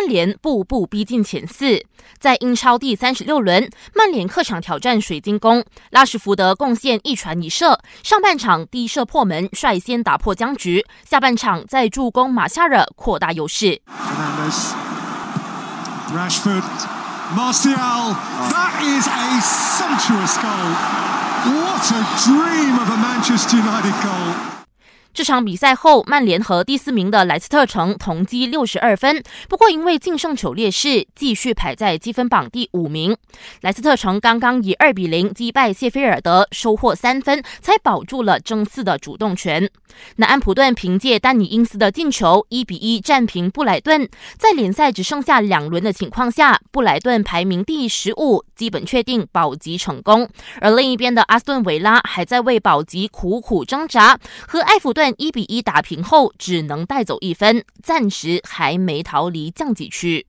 曼联步步逼近前四在英超第三十六轮曼联客场挑战水晶宫拉什福德贡献一传一射上半场第一射破门率先打破僵局下半场再助攻马夏尔扩大优势。这场比赛后，曼联和第四名的莱斯特城同积六十二分，不过因为净胜球劣势，继续排在积分榜第五名。莱斯特城刚刚以二比零击败谢菲尔德，收获三分，才保住了争四的主动权。那安普顿凭借丹尼因斯的进球，一比一战平布莱顿。在联赛只剩下两轮的情况下，布莱顿排名第十五，基本确定保级成功。而另一边的阿斯顿维拉还在为保级苦苦挣扎，和埃弗顿但。一比一打平后，只能带走一分，暂时还没逃离降级区。